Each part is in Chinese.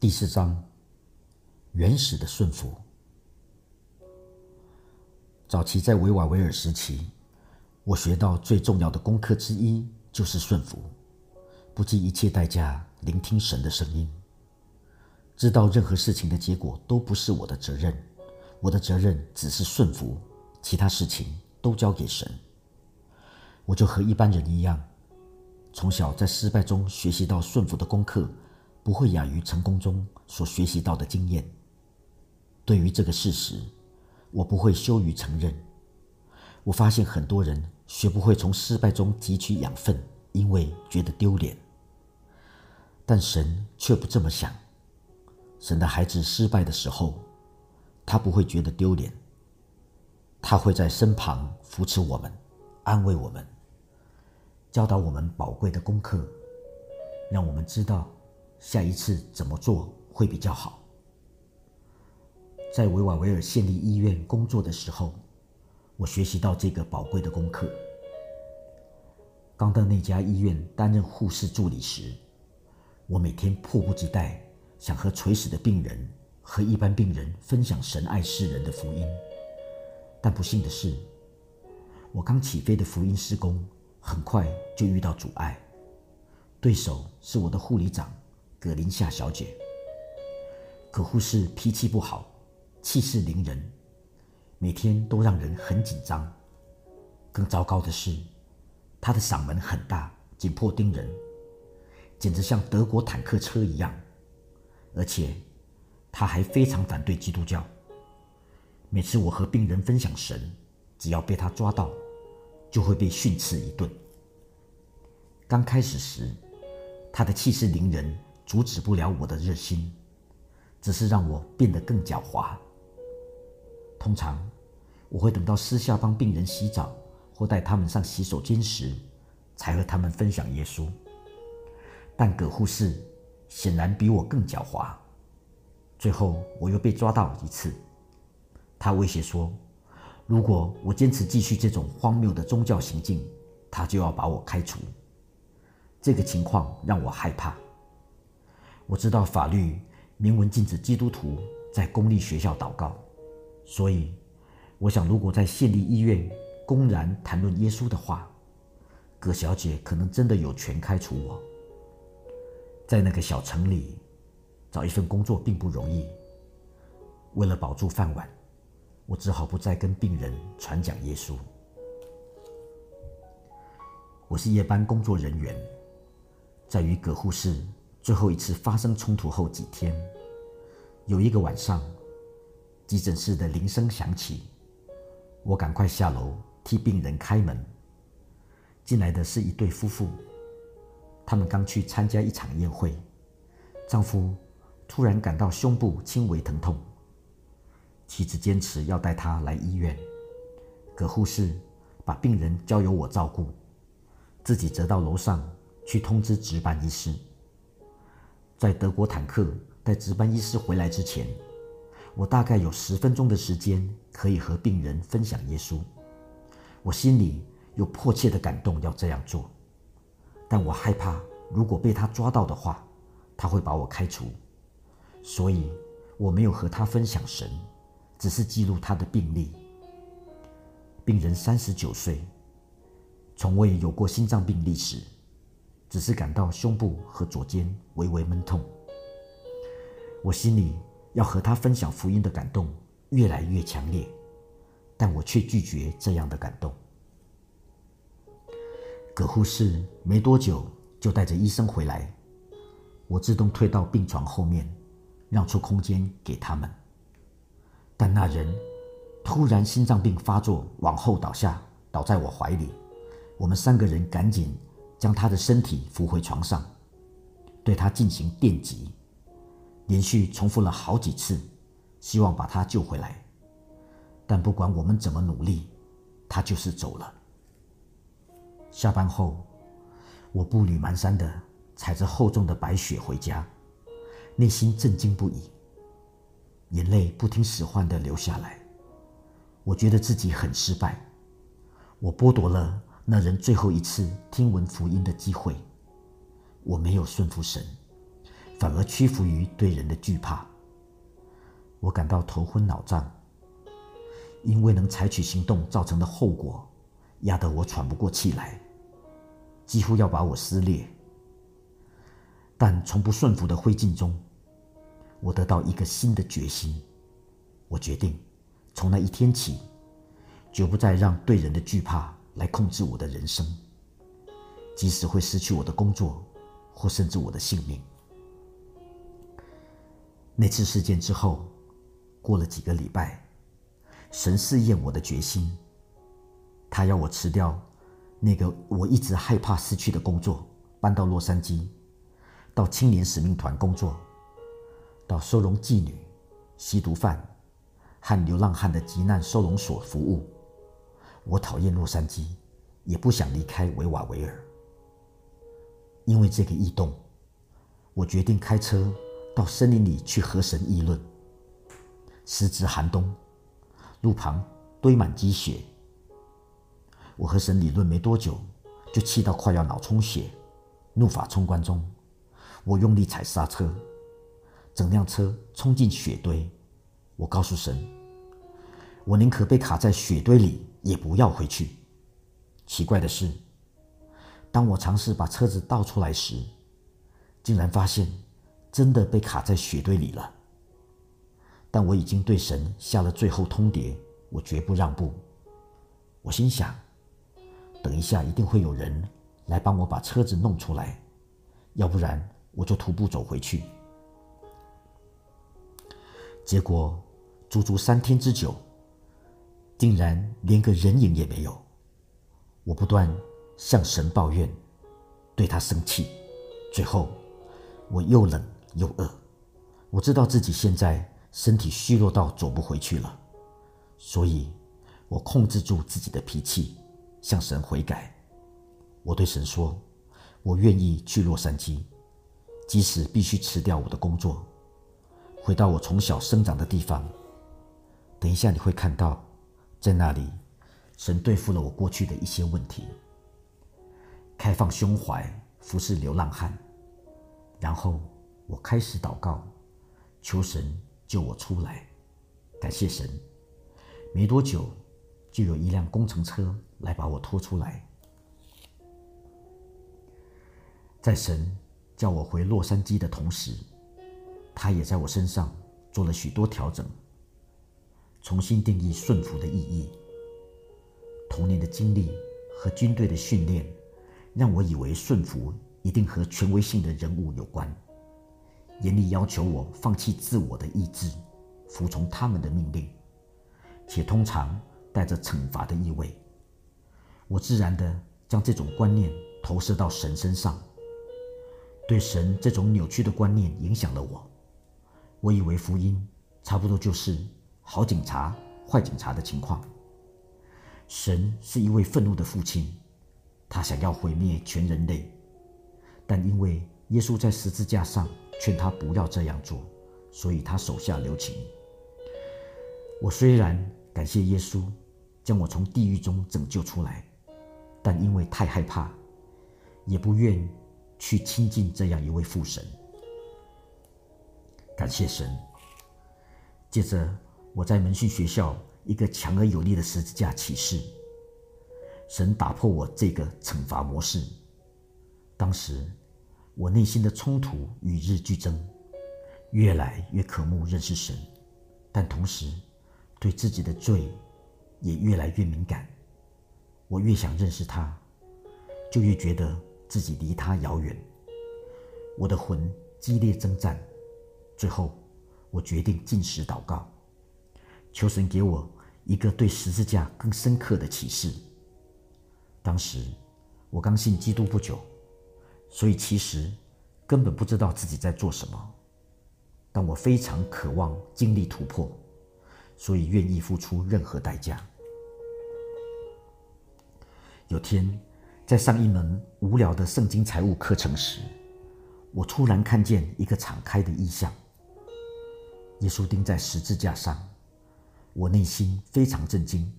第四章，原始的顺服。早期在维瓦维尔时期，我学到最重要的功课之一就是顺服，不计一切代价聆听神的声音，知道任何事情的结果都不是我的责任，我的责任只是顺服，其他事情都交给神。我就和一般人一样，从小在失败中学习到顺服的功课。不会亚于成功中所学习到的经验。对于这个事实，我不会羞于承认。我发现很多人学不会从失败中汲取养分，因为觉得丢脸。但神却不这么想。神的孩子失败的时候，他不会觉得丢脸。他会在身旁扶持我们，安慰我们，教导我们宝贵的功课，让我们知道。下一次怎么做会比较好？在维瓦维尔县立医院工作的时候，我学习到这个宝贵的功课。刚到那家医院担任护士助理时，我每天迫不及待想和垂死的病人和一般病人分享神爱世人的福音。但不幸的是，我刚起飞的福音施工很快就遇到阻碍，对手是我的护理长。葛林夏小姐，可护士脾气不好，气势凌人，每天都让人很紧张。更糟糕的是，她的嗓门很大，紧迫盯人，简直像德国坦克车一样。而且，她还非常反对基督教。每次我和病人分享神，只要被她抓到，就会被训斥一顿。刚开始时，她的气势凌人。阻止不了我的热心，只是让我变得更狡猾。通常，我会等到私下帮病人洗澡或带他们上洗手间时，才和他们分享耶稣。但葛护士显然比我更狡猾。最后，我又被抓到一次，他威胁说，如果我坚持继续这种荒谬的宗教行径，他就要把我开除。这个情况让我害怕。我知道法律明文禁止基督徒在公立学校祷告，所以我想，如果在县立医院公然谈论耶稣的话，葛小姐可能真的有权开除我。在那个小城里找一份工作并不容易，为了保住饭碗，我只好不再跟病人传讲耶稣。我是夜班工作人员，在与葛护士。最后一次发生冲突后几天，有一个晚上，急诊室的铃声响起，我赶快下楼替病人开门。进来的是一对夫妇，他们刚去参加一场宴会，丈夫突然感到胸部轻微疼痛，妻子坚持要带他来医院，葛护士把病人交由我照顾，自己则到楼上去通知值班医师。在德国坦克带值班医师回来之前，我大概有十分钟的时间可以和病人分享耶稣。我心里有迫切的感动要这样做，但我害怕如果被他抓到的话，他会把我开除。所以我没有和他分享神，只是记录他的病历。病人三十九岁，从未有过心脏病历史。只是感到胸部和左肩微微闷痛，我心里要和他分享福音的感动越来越强烈，但我却拒绝这样的感动。葛护士没多久就带着医生回来，我自动退到病床后面，让出空间给他们。但那人突然心脏病发作，往后倒下，倒在我怀里，我们三个人赶紧。将他的身体扶回床上，对他进行电击，连续重复了好几次，希望把他救回来。但不管我们怎么努力，他就是走了。下班后，我步履蹒跚的踩着厚重的白雪回家，内心震惊不已，眼泪不听使唤的流下来。我觉得自己很失败，我剥夺了。那人最后一次听闻福音的机会，我没有顺服神，反而屈服于对人的惧怕。我感到头昏脑胀，因未能采取行动造成的后果，压得我喘不过气来，几乎要把我撕裂。但从不顺服的灰烬中，我得到一个新的决心。我决定，从那一天起，绝不再让对人的惧怕来控制我的人生，即使会失去我的工作，或甚至我的性命。那次事件之后。过了几个礼拜，神试验我的决心。他要我辞掉那个我一直害怕失去的工作，搬到洛杉矶，到青年使命团工作，到收容妓女、吸毒犯和流浪汉的急难收容所服务。我讨厌洛杉矶，也不想离开维瓦维尔。因为这个异动，我决定开车到森林里去和神议论。时值寒冬，路旁堆满积雪。我和神理论没多久，就气到快要脑充血，怒发冲冠中，我用力踩刹车，整辆车冲进雪堆。我告诉神，我宁可被卡在雪堆里，也不要回去。奇怪的是，当我尝试把车子倒出来时，竟然发现真的被卡在雪堆里了。但我已经对神下了最后通牒，我绝不让步。我心想，等一下一定会有人来帮我把车子弄出来，要不然我就徒步走回去。结果足足三天之久，竟然连个人影也没有。我不断向神抱怨，对他生气，最后我又冷又饿。我知道自己现在。身体虚弱到走不回去了，所以我控制住自己的脾气，向神悔改。我对神说：“我愿意去洛杉矶，即使必须辞掉我的工作，回到我从小生长的地方。等一下你会看到，在那里，神对付了我过去的一些问题，开放胸怀服侍流浪汉。然后我开始祷告，求神。”救我出来！感谢神，没多久就有一辆工程车来把我拖出来。在神叫我回洛杉矶的同时，他也在我身上做了许多调整，重新定义顺服的意义。童年的经历和军队的训练，让我以为顺服一定和权威性的人物有关。严厉要求我放弃自我的意志，服从他们的命令，且通常带着惩罚的意味。我自然地将这种观念投射到神身上，对神这种扭曲的观念影响了我。我以为福音差不多就是好警察、坏警察的情况。神是一位愤怒的父亲，他想要毁灭全人类，但因为耶稣在十字架上。劝他不要这样做，所以他手下留情。我虽然感谢耶稣将我从地狱中拯救出来，但因为太害怕，也不愿去亲近这样一位父神。感谢神。接着，我在门训学校一个强而有力的十字架启示，神打破我这个惩罚模式。当时。我内心的冲突与日俱增，越来越渴慕认识神，但同时对自己的罪也越来越敏感。我越想认识他，就越觉得自己离他遥远。我的魂激烈征战，最后我决定进食祷告，求神给我一个对十字架更深刻的启示。当时我刚信基督不久。所以其实根本不知道自己在做什么，但我非常渴望经历突破，所以愿意付出任何代价。有天在上一门无聊的圣经财务课程时，我突然看见一个敞开的意象：耶稣钉在十字架上。我内心非常震惊，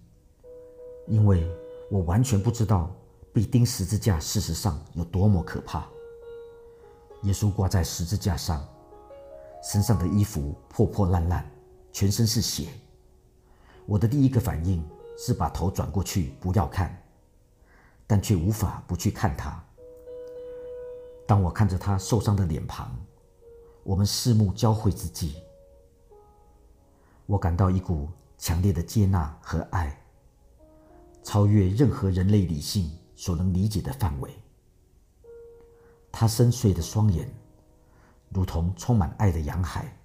因为我完全不知道。被钉十字架，事实上有多么可怕！耶稣挂在十字架上，身上的衣服破破烂烂，全身是血。我的第一个反应是把头转过去不要看，但却无法不去看他。当我看着他受伤的脸庞，我们四目交汇之际，我感到一股强烈的接纳和爱，超越任何人类理性所能理解的范围。他深邃的双眼，如同充满爱的洋海，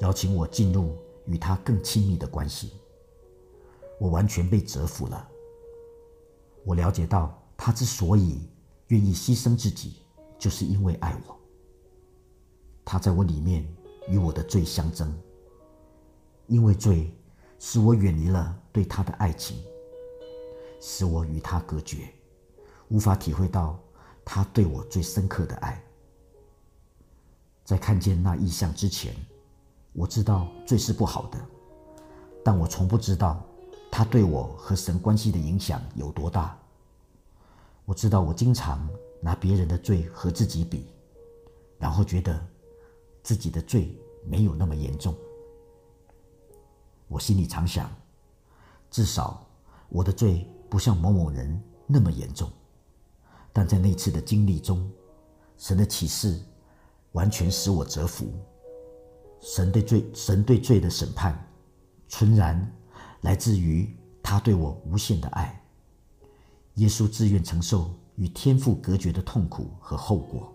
邀请我进入与他更亲密的关系。我完全被折服了。我了解到，他之所以愿意牺牲自己，就是因为爱我。他在我里面与我的罪相争，因为罪使我远离了对他的爱情，使我与他隔绝，无法体会到。他对我最深刻的爱，在看见那意象之前，我知道罪是不好的，但我从不知道他对我和神关系的影响有多大。我知道我经常拿别人的罪和自己比，然后觉得自己的罪没有那么严重。我心里常想，至少我的罪不像某某人那么严重。但在那次的经历中，神的启示完全使我折服。神对罪，神对罪的审判，纯然来自于他对我无限的爱。耶稣自愿承受与天父隔绝的痛苦和后果，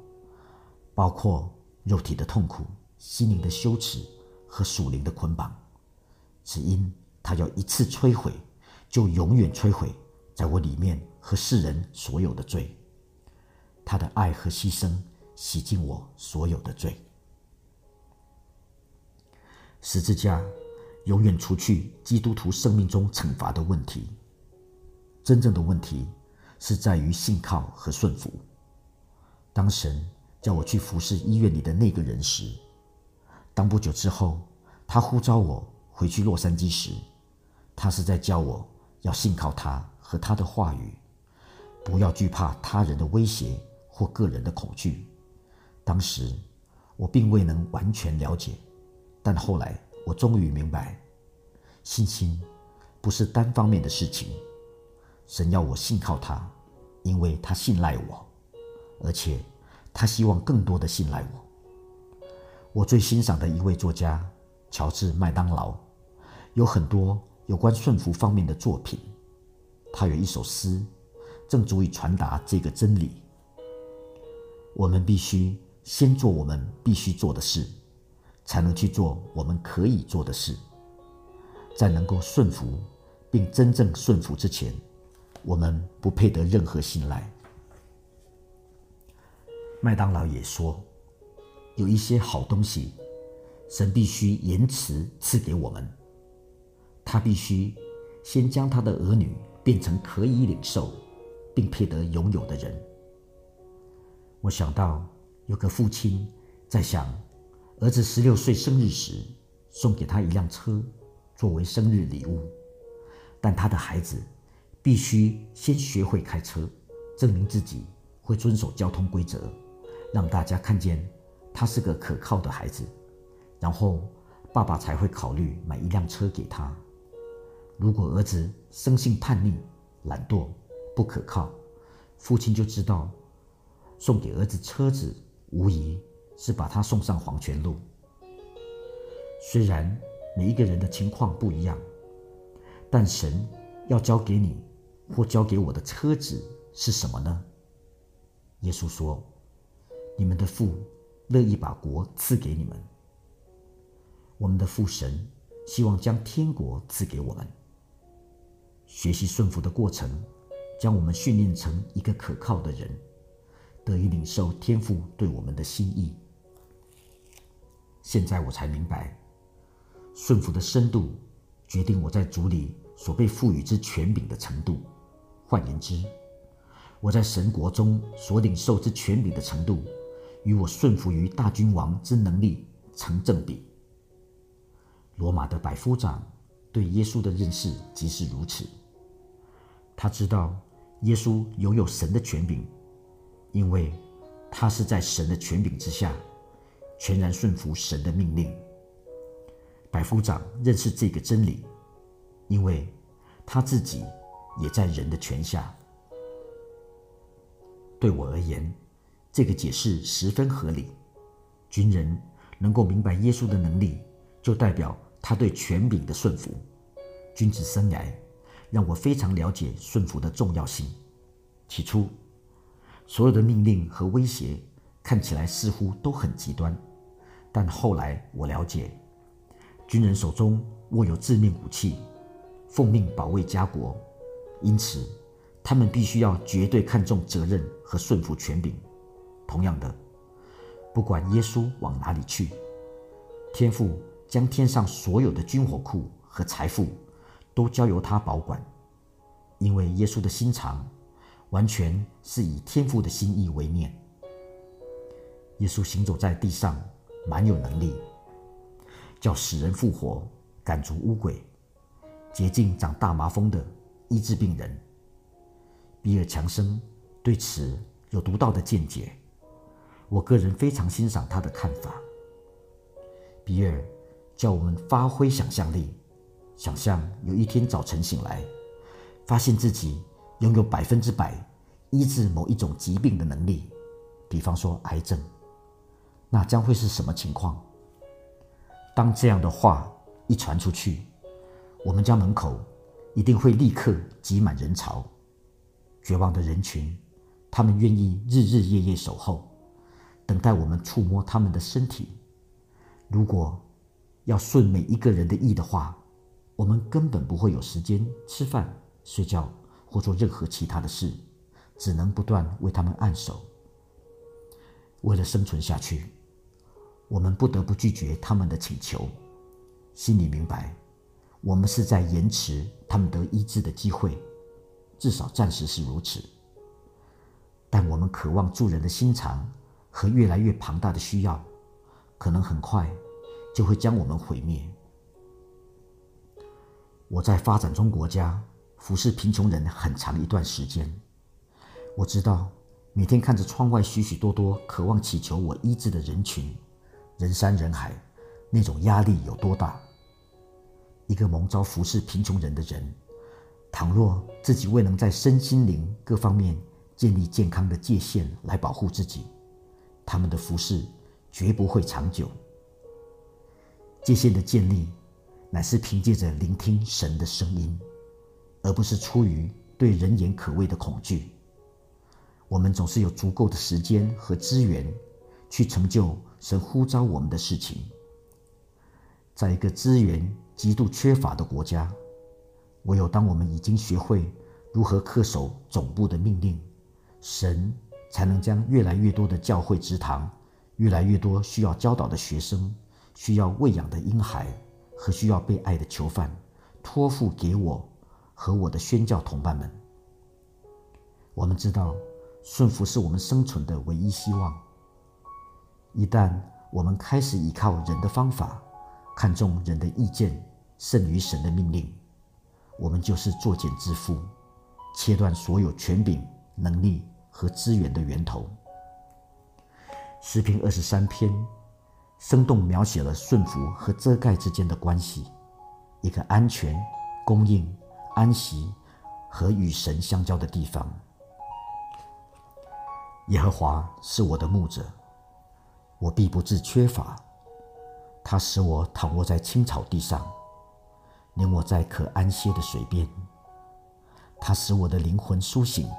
包括肉体的痛苦、心灵的羞耻和属灵的捆绑，只因他要一次摧毁，就永远摧毁在我里面和世人所有的罪。他的爱和牺牲洗净我所有的罪。十字架永远除去基督徒生命中惩罚的问题。真正的问题是在于信靠和顺服。当神叫我去服侍医院里的那个人时，当不久之后他呼召我回去洛杉矶时，他是在教我要信靠他和他的话语，不要惧怕他人的威胁。或个人的恐惧，当时我并未能完全了解，但后来我终于明白，信心不是单方面的事情。神要我信靠他，因为他信赖我，而且他希望更多的信赖我。我最欣赏的一位作家乔治麦当劳，有很多有关顺服方面的作品。他有一首诗，正足以传达这个真理。我们必须先做我们必须做的事，才能去做我们可以做的事。在能够顺服并真正顺服之前，我们不配得任何信赖。麦当劳也说，有一些好东西，神必须延迟赐给我们。他必须先将他的儿女变成可以领受并配得拥有的人。我想到有个父亲在想，儿子十六岁生日时送给他一辆车作为生日礼物，但他的孩子必须先学会开车，证明自己会遵守交通规则，让大家看见他是个可靠的孩子，然后爸爸才会考虑买一辆车给他。如果儿子生性叛逆、懒惰、不可靠，父亲就知道。送给儿子车子，无疑是把他送上黄泉路。虽然每一个人的情况不一样，但神要交给你或交给我的车子是什么呢？耶稣说：“你们的父乐意把国赐给你们。我们的父神希望将天国赐给我们。学习顺服的过程，将我们训练成一个可靠的人。”得以领受天父对我们的心意。现在我才明白，顺服的深度决定我在主里所被赋予之权柄的程度。换言之，我在神国中所领受之权柄的程度，与我顺服于大君王之能力成正比。罗马的百夫长对耶稣的认识即是如此。他知道耶稣拥有神的权柄。因为他是在神的权柄之下，全然顺服神的命令。百夫长认识这个真理，因为他自己也在人的权下。对我而言，这个解释十分合理。军人能够明白耶稣的能力，就代表他对权柄的顺服。君子生来让我非常了解顺服的重要性。起初，所有的命令和威胁看起来似乎都很极端，但后来我了解，军人手中握有致命武器，奉命保卫家国，因此他们必须要绝对看重责任和顺服权柄。同样的。不管耶稣往哪里去，天父将天上所有的军火库和财富都交由他保管，因为耶稣的心肠完全是以天父的心意为念。耶稣行走在地上，蛮有能力，叫死人复活，赶逐污鬼，洁净长大麻风的，医治病人。比尔·强生对此有独到的见解。我个人非常欣赏他的看法。比尔叫我们发挥想象力，想象有一天早晨醒来，发现自己拥有百分之百医治某一种疾病的能力，比方说癌症，那将会是什么情况？当这样的话一传出去，我们家门口一定会立刻挤满人潮，绝望的人群，他们愿意日日夜夜守候。等待我们触摸他们的身体。如果要顺每一个人的意的话，我们根本不会有时间吃饭、睡觉或做任何其他的事，只能不断为他们按手。为了生存下去，我们不得不拒绝他们的请求。心里明白，我们是在延迟他们得医治的机会，至少暂时是如此。但我们渴望助人的心肠。和越来越庞大的需要，可能很快就会将我们毁灭。我在发展中国家服侍贫穷人很长一段时间，我知道每天看着窗外许许多多渴望祈求我医治的人群，人山人海，那种压力有多大。一个蒙召服侍贫穷人的人，倘若自己未能在身心灵各方面建立健康的界限来保护自己，他们的服饰绝不会长久。界限的建立，乃是凭借着聆听神的声音，而不是出于对人言可畏的恐惧。我们总是有足够的时间和资源，去成就神呼召我们的事情。在一个资源极度缺乏的国家，唯有当我们已经学会如何恪守总部的命令，神。才能将越来越多的教会之堂、越来越多需要教导的学生、需要喂养的婴孩和需要被爱的囚犯托付给我和我的宣教同伴们。我们知道，顺服是我们生存的唯一希望。一旦我们开始依靠人的方法，看重人的意见胜于神的命令，我们就是作茧自缚，切断所有权柄、能力。和资源的源头。诗篇二十三篇，生动描写了顺服和遮盖之间的关系，一个安全、供应、安息和与神相交的地方。耶和华是我的牧者，我必不致缺乏。他使我躺卧在青草地上，领我在可安歇的水边。他使我的灵魂苏醒。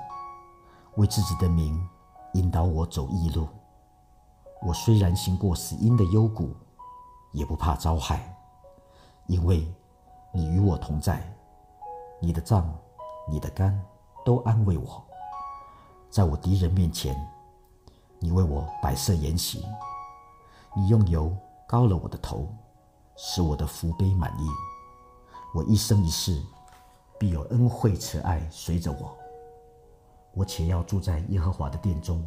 为自己的名引导我走义路。我虽然行过死荫的幽谷，也不怕遭害，因为你与我同在。你的杖、你的肝都安慰我。在我敌人面前，你为我摆设筵席。你用油膏了我的头，使我的福杯满溢。我一生一世必有恩惠慈爱随着我。我且要住在耶和华的殿中，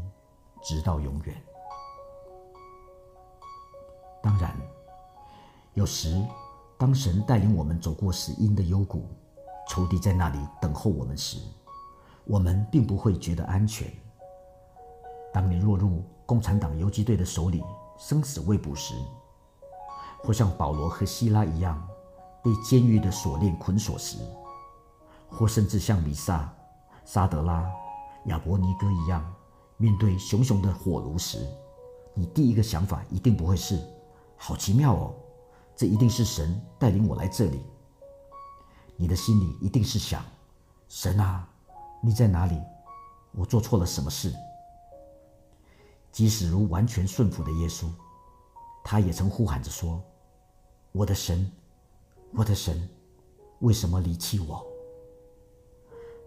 直到永远。当然，有时当神带领我们走过死荫的幽谷，仇敌在那里等候我们时，我们并不会觉得安全。当你落入共产党游击队的手里，生死未卜时，或像保罗和希拉一样被监狱的锁链捆锁时，或甚至像米萨、沙德拉、亚伯尼哥一样面对熊熊的火炉时，你第一个想法一定不会是“好奇妙哦，这一定是神带领我来这里。”你的心里一定是想：“神啊，你在哪里？我做错了什么事？”即使如完全顺服的耶稣，他也曾呼喊着说：“我的神，我的神，为什么离弃我？”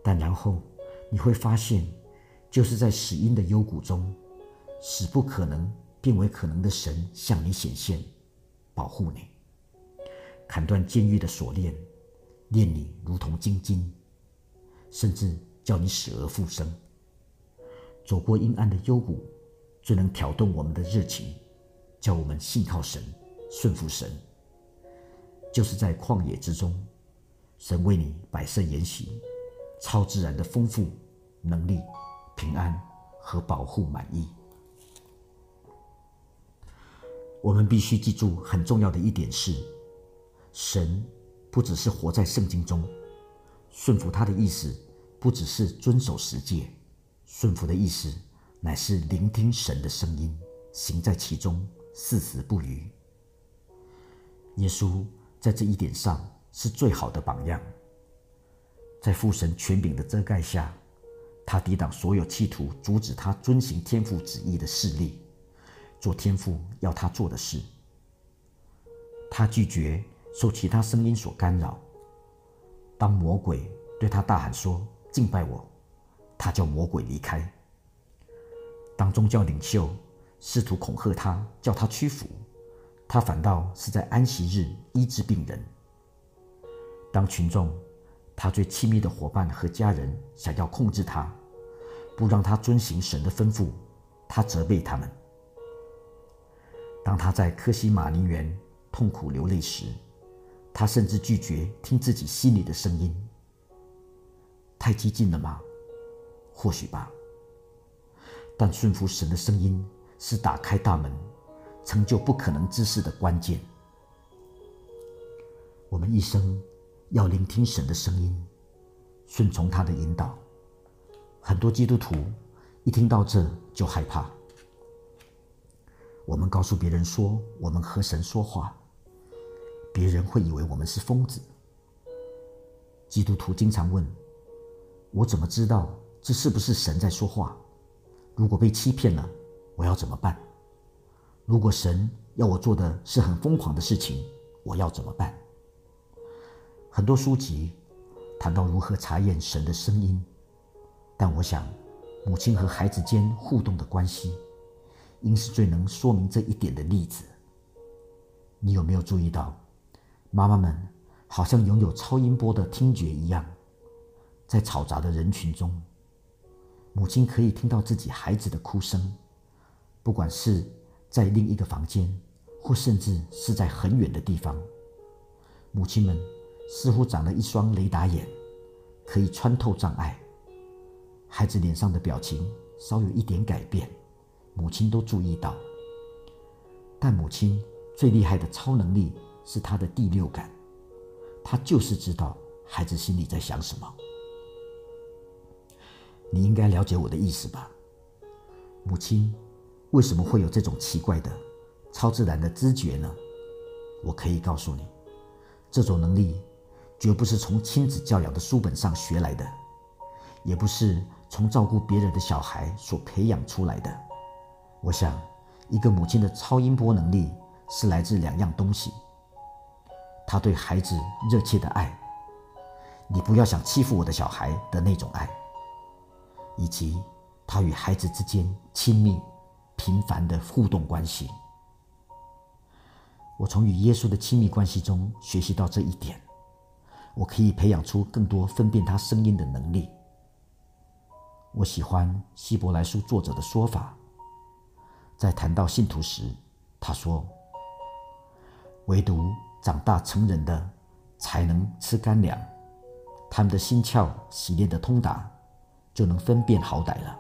但然后你会发现，就是在死因的幽谷中，死不可能变为可能的神向你显现，保护你，砍断监狱的锁链，炼你如同金金，甚至叫你死而复生，走过阴暗的幽谷，最能挑动我们的热情，叫我们信靠神，顺服神。就是在旷野之中，神为你摆设筵席。超自然的丰富能力、平安和保护满意。我们必须记住很重要的一点是：神不只是活在圣经中，顺服他的意思不只是遵守十诫，顺服的意思乃是聆听神的声音，行在其中，誓死不渝。耶稣在这一点上是最好的榜样。在父神权柄的遮盖下，他抵挡所有企图阻止他遵行天父旨意的势力，做天父要他做的事。他拒绝受其他声音所干扰。当魔鬼对他大喊说“敬拜我”，他叫魔鬼离开。当宗教领袖试图恐吓他，叫他屈服，他反倒是在安息日医治病人。当群众。他最亲密的伙伴和家人想要控制他，不让他遵行神的吩咐，他责备他们。当他在科西玛林园痛苦流泪时，他甚至拒绝听自己心里的声音。太激进了吗？或许吧。但顺服神的声音是打开大门、成就不可能之事的关键。我们一生。要聆听神的声音，顺从他的引导。很多基督徒一听到这就害怕。我们告诉别人说我们和神说话，别人会以为我们是疯子。基督徒经常问：“我怎么知道这是不是神在说话？如果被欺骗了，我要怎么办？如果神要我做的是很疯狂的事情，我要怎么办？”很多书籍谈到如何查验神的声音，但我想，母亲和孩子间互动的关系，应是最能说明这一点的例子。你有没有注意到，妈妈们好像拥有超音波的听觉一样，在嘈杂的人群中，母亲可以听到自己孩子的哭声，不管是在另一个房间，或甚至是在很远的地方，母亲们。似乎长了一双雷达眼，可以穿透障碍。孩子脸上的表情稍有一点改变，母亲都注意到。但母亲最厉害的超能力是她的第六感，她就是知道孩子心里在想什么。你应该了解我的意思吧？母亲为什么会有这种奇怪的、超自然的知觉呢？我可以告诉你，这种能力。绝不是从亲子教养的书本上学来的，也不是从照顾别人的小孩所培养出来的。我想，一个母亲的超音波能力是来自两样东西：她对孩子热切的爱，你不要想欺负我的小孩的那种爱，以及她与孩子之间亲密、频繁的互动关系。我从与耶稣的亲密关系中学习到这一点。我可以培养出更多分辨他声音的能力。我喜欢希伯来书作者的说法，在谈到信徒时，他说：“唯独长大成人的才能吃干粮，他们的心窍洗练的通达，就能分辨好歹了。”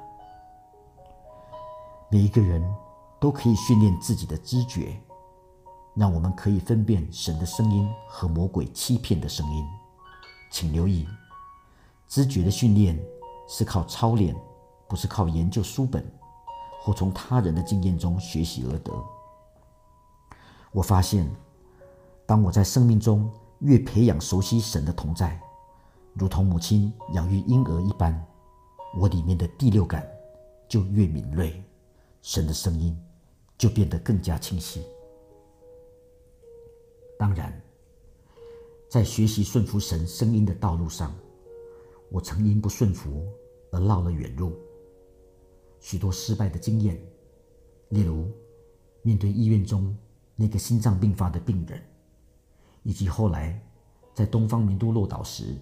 每一个人都可以训练自己的知觉，让我们可以分辨神的声音和魔鬼欺骗的声音。请留意，知觉的训练是靠操练，不是靠研究书本或从他人的经验中学习而得。我发现，当我在生命中越培养熟悉神的同在，如同母亲养育婴儿一般，我里面的第六感就越敏锐，神的声音就变得更加清晰。当然，在学习顺服神声音的道路上，我曾因不顺服而绕了远路。许多失败的经验，例如面对医院中那个心脏病发的病人，以及后来在东方明都落岛时。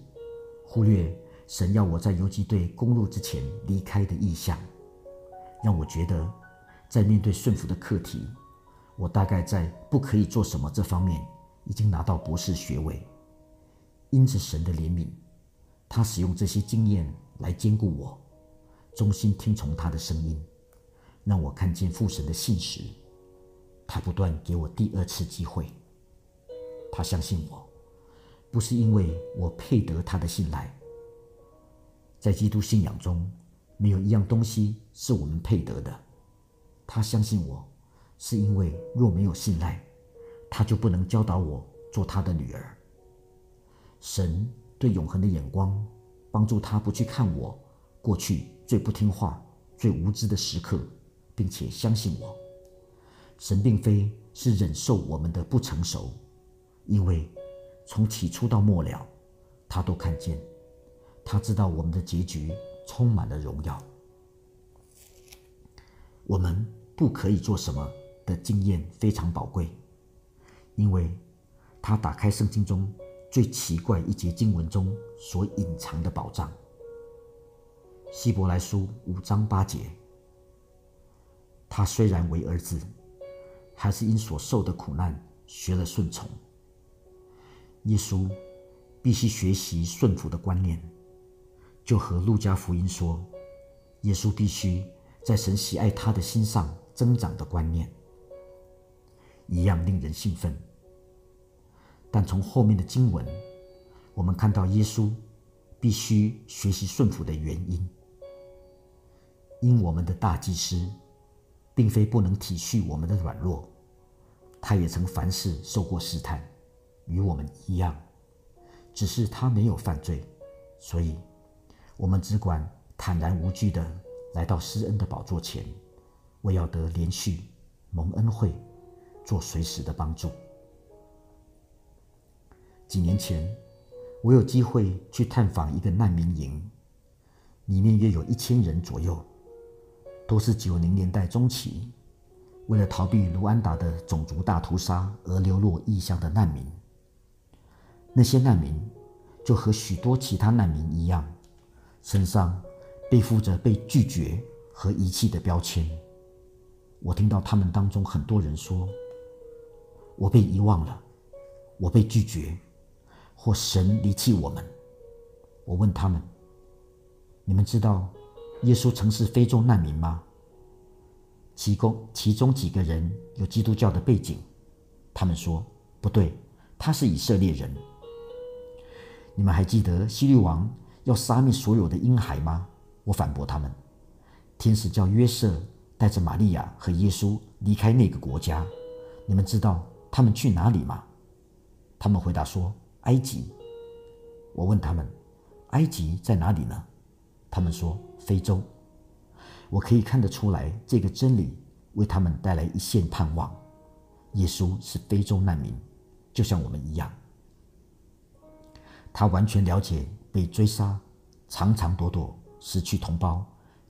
忽略神要我在游击队攻入之前离开的意向，让我觉得，在面对顺服的课题，我大概在不可以做什么这方面已经拿到博士学位。因着神的怜悯，他使用这些经验来兼顾我，忠心听从他的声音，让我看见父神的信实。他不断给我第二次机会，他相信我。不是因为我配得他的信赖，在基督信仰中，没有一样东西是我们配得的。他相信我，是因为若没有信赖，他就不能教导我做他的女儿。神对永恒的眼光，帮助他不去看我过去最不听话、最无知的时刻，并且相信我。神并非是忍受我们的不成熟，因为。从起初到末了，他都看见，他知道我们的结局充满了荣耀。我们不可以做什么的经验非常宝贵，因为他打开圣经中最奇怪一节经文中所隐藏的宝藏。希伯来书五章八节，他虽然为儿子，还是因所受的苦难学了顺从。耶稣必须学习顺服的观念，就和路加福音说，耶稣必须在神喜爱他的心上增长的观念一样令人兴奋。但从后面的经文，我们看到耶稣必须学习顺服的原因，因我们的大祭司并非不能体恤我们的软弱，他也曾凡事受过试探。与我们一样，只是他没有犯罪，所以，我们只管坦然无惧的来到施恩的宝座前，为要得连续蒙恩惠，做随时的帮助。几年前，我有机会去探访一个难民营，里面约有一千人左右，都是九零年代中期，为了逃避卢安达的种族大屠杀而流落异乡的难民。那些难民就和许多其他难民一样，身上背负着被拒绝和遗弃的标签。我听到他们当中很多人说：“我被遗忘了，我被拒绝，或神离弃我们。”我问他们：“你们知道耶稣曾是非洲难民吗？”其中其中几个人有基督教的背景，他们说：“不对，他是以色列人。”你们还记得希律王要杀灭所有的婴孩吗？我反驳他们。天使叫约瑟带着玛利亚和耶稣离开那个国家。你们知道他们去哪里吗？他们回答说：埃及。我问他们：埃及在哪里呢？他们说：非洲。我可以看得出来，这个真理为他们带来一线盼望。耶稣是非洲难民，就像我们一样。他完全了解被追杀、长长躲躲、失去同胞、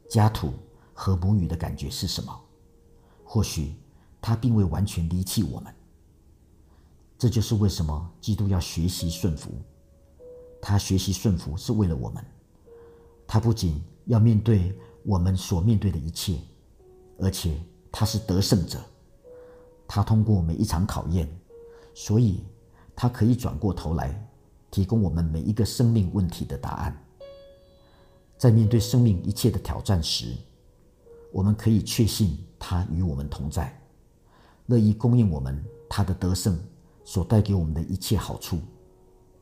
家土和母语的感觉是什么。或许他并未完全离弃我们。这就是为什么基督要学习顺服。他学习顺服是为了我们。他不仅要面对我们所面对的一切，而且他是得胜者。他通过每一场考验，所以他可以转过头来。提供我们每一个生命问题的答案。在面对生命一切的挑战时，我们可以确信他与我们同在，乐意供应我们他的得胜所带给我们的一切好处。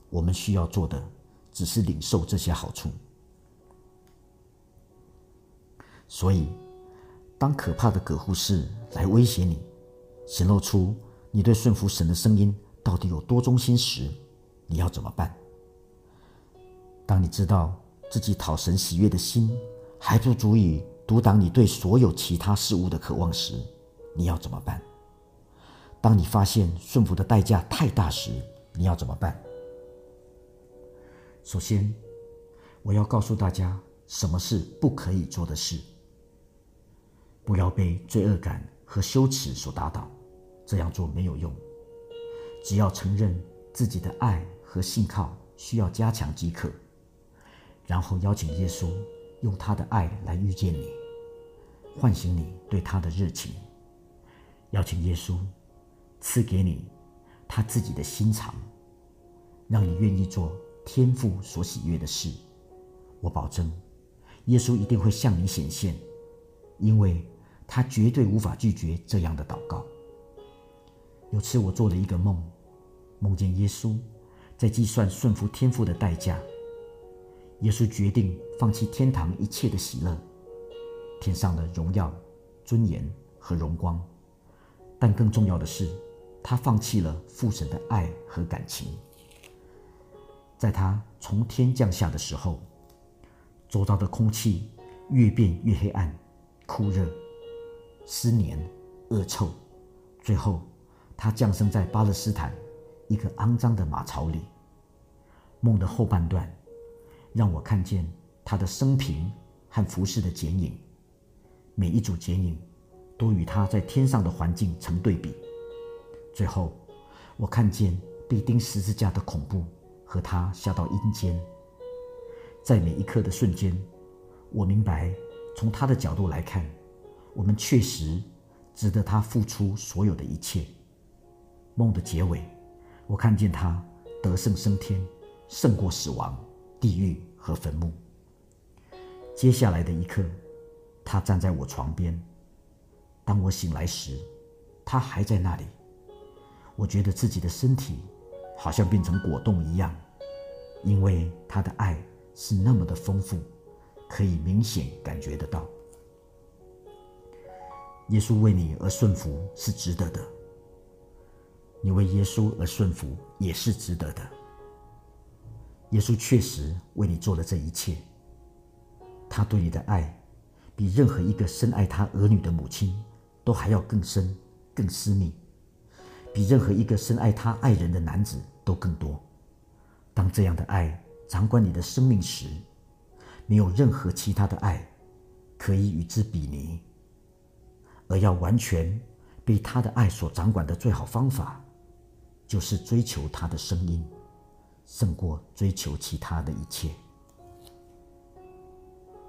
我们需要做的只是领受这些好处。所以，当可怕的葛护士来威胁你，显露出你对顺服神的声音到底有多忠心时，你要怎么办？当你知道自己讨神喜悦的心还不足以阻挡你对所有其他事物的渴望时，你要怎么办？当你发现顺服的代价太大时，你要怎么办？首先，我要告诉大家什么是不可以做的事。不要被罪恶感和羞耻所打倒，这样做没有用。只要承认自己的爱和信靠需要加强即可，然后邀请耶稣用他的爱来遇见你，唤醒你对他的热情。邀请耶稣赐给你他自己的心肠，让你愿意做天父所喜悦的事。我保证，耶稣一定会向你显现，因为。他绝对无法拒绝这样的祷告。有次我做了一个梦，梦见耶稣在计算顺服天父的代价。耶稣决定放弃天堂一切的喜乐、天上的荣耀、尊严和荣光，但更重要的是，他放弃了父神的爱和感情。在他从天降下的时候，周遭的空气越变越黑暗、酷热。思念、恶臭，最后他降生在巴勒斯坦一个肮脏的马槽里。梦的后半段让我看见他的生平和服饰的剪影，每一组剪影都与他在天上的环境成对比。最后，我看见被钉十字架的恐怖和他下到阴间。在每一刻的瞬间，我明白从他的角度来看。我们确实值得他付出所有的一切。梦的结尾，我看见他得胜升天，胜过死亡、地狱和坟墓。接下来的一刻，他站在我床边。当我醒来时，他还在那里。我觉得自己的身体好像变成果冻一样，因为他的爱是那么的丰富，可以明显感觉得到。耶稣为你而顺服是值得的，你为耶稣而顺服也是值得的。耶稣确实为你做了这一切，他对你的爱比任何一个深爱他儿女的母亲都还要更深、更私密，比任何一个深爱他爱人的男子都更多。当这样的爱掌管你的生命时，没有任何其他的爱可以与之比拟。而要完全被他的爱所掌管的最好方法，就是追求他的声音，胜过追求其他的一切。